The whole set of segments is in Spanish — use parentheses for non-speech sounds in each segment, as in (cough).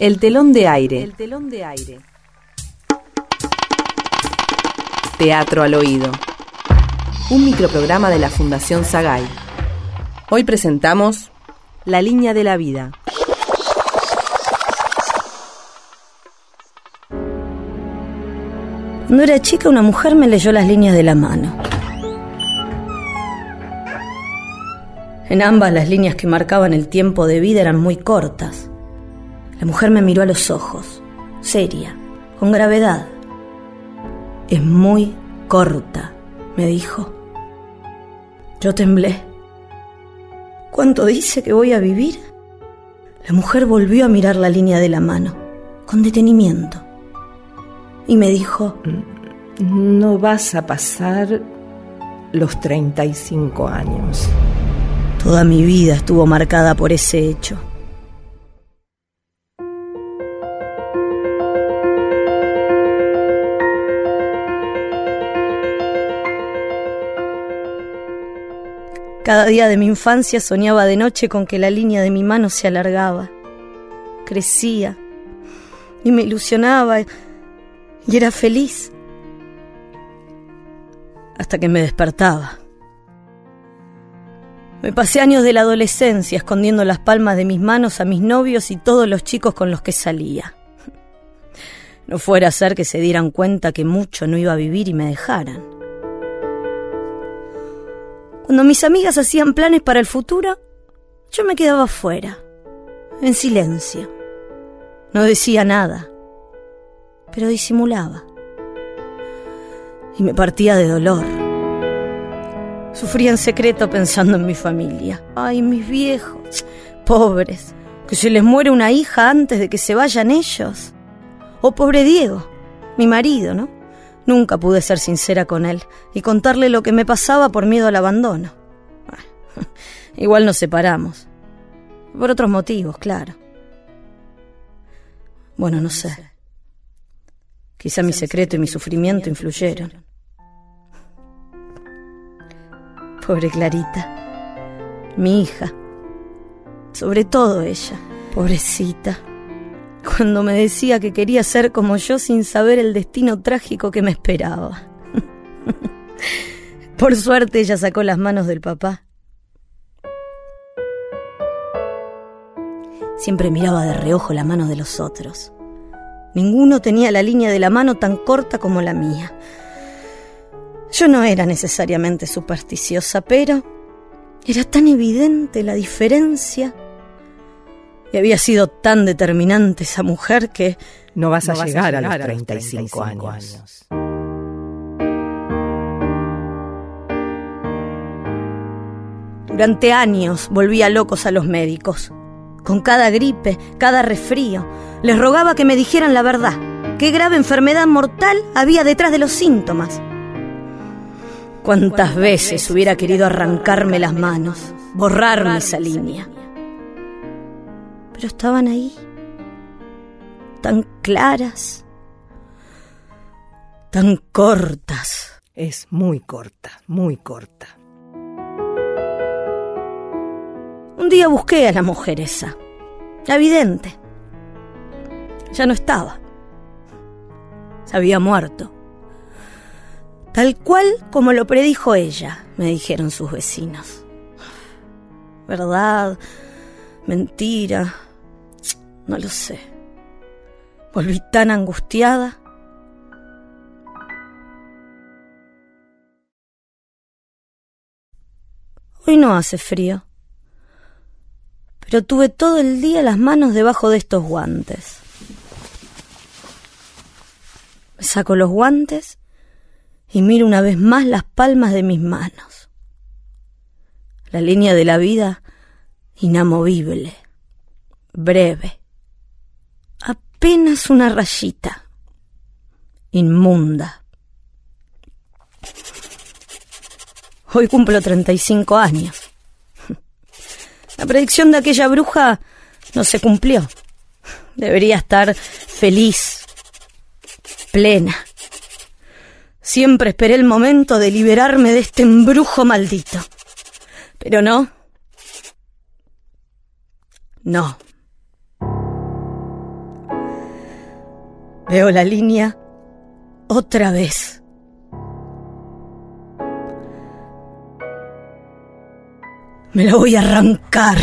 El telón de aire. El telón de aire. Teatro al oído. Un microprograma de la Fundación Sagay. Hoy presentamos La línea de la vida. Cuando era chica, una mujer me leyó las líneas de la mano. En ambas las líneas que marcaban el tiempo de vida eran muy cortas. La mujer me miró a los ojos, seria, con gravedad. Es muy corta, me dijo. Yo temblé. ¿Cuánto dice que voy a vivir? La mujer volvió a mirar la línea de la mano, con detenimiento, y me dijo, No vas a pasar los 35 años. toda mi vida estuvo marcada por ese hecho. Cada día de mi infancia soñaba de noche con que la línea de mi mano se alargaba, crecía y me ilusionaba y era feliz hasta que me despertaba. Me pasé años de la adolescencia escondiendo las palmas de mis manos a mis novios y todos los chicos con los que salía. No fuera a ser que se dieran cuenta que mucho no iba a vivir y me dejaran. Cuando mis amigas hacían planes para el futuro, yo me quedaba fuera, en silencio. No decía nada, pero disimulaba. Y me partía de dolor. Sufría en secreto pensando en mi familia. Ay, mis viejos, pobres, que se les muere una hija antes de que se vayan ellos. O pobre Diego, mi marido, ¿no? Nunca pude ser sincera con él y contarle lo que me pasaba por miedo al abandono. (laughs) Igual nos separamos. Por otros motivos, claro. Bueno, no sé. Quizá mi secreto y mi sufrimiento influyeron. Pobre Clarita, mi hija, sobre todo ella, pobrecita, cuando me decía que quería ser como yo sin saber el destino trágico que me esperaba. (laughs) Por suerte ella sacó las manos del papá. Siempre miraba de reojo la mano de los otros. Ninguno tenía la línea de la mano tan corta como la mía. Yo no era necesariamente supersticiosa, pero era tan evidente la diferencia. Y había sido tan determinante esa mujer que No vas a, No vas a llegar, a, los 35, años. durante años volvía locos a los médicos. Con cada gripe, cada resfrío, les rogaba que me dijeran la verdad. ¿Qué grave enfermedad mortal había detrás de los síntomas? ¿Cuántas veces hubiera querido arrancarme las manos, borrarme esa línea? Pero estaban ahí, tan claras, tan cortas. Es muy corta, muy corta. Un día busqué a la mujer esa, la vidente. Ya no estaba. Se había muerto. Tal cual como lo predijo ella, me dijeron sus vecinos. ¿Verdad? ¿Mentira? No lo sé. Volví tan angustiada. Hoy no hace frío pero tuve todo el día las manos debajo de estos guantes. Me saco los guantes y miro una vez más las palmas de mis manos. La línea de la vida inamovible, breve, apenas una rayita, inmunda. Hoy cumplo 35 años. La predicción de aquella bruja no se cumplió. Debería estar feliz, plena. Siempre esperé el momento de liberarme de este embrujo maldito. Pero no. No. Veo la línea otra vez. Me la voy a arrancar.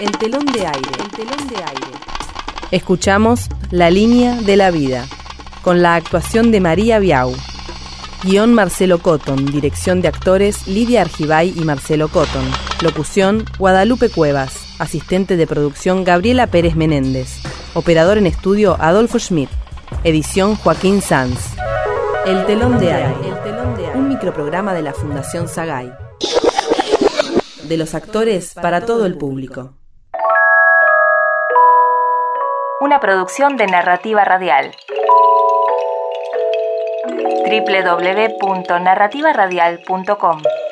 El telón de aire, el telón de aire. Escuchamos La línea de la vida, con la actuación de María Biau. Guión Marcelo Cotton, dirección de actores Lidia Argibay y Marcelo Cotton. Locución Guadalupe Cuevas, asistente de producción Gabriela Pérez Menéndez. Operador en estudio Adolfo Schmidt. Edición Joaquín Sanz. El telón de aire. Un microprograma de la Fundación Sagay. De los actores para todo el público. Una producción de narrativa radial www.narrativaradial.com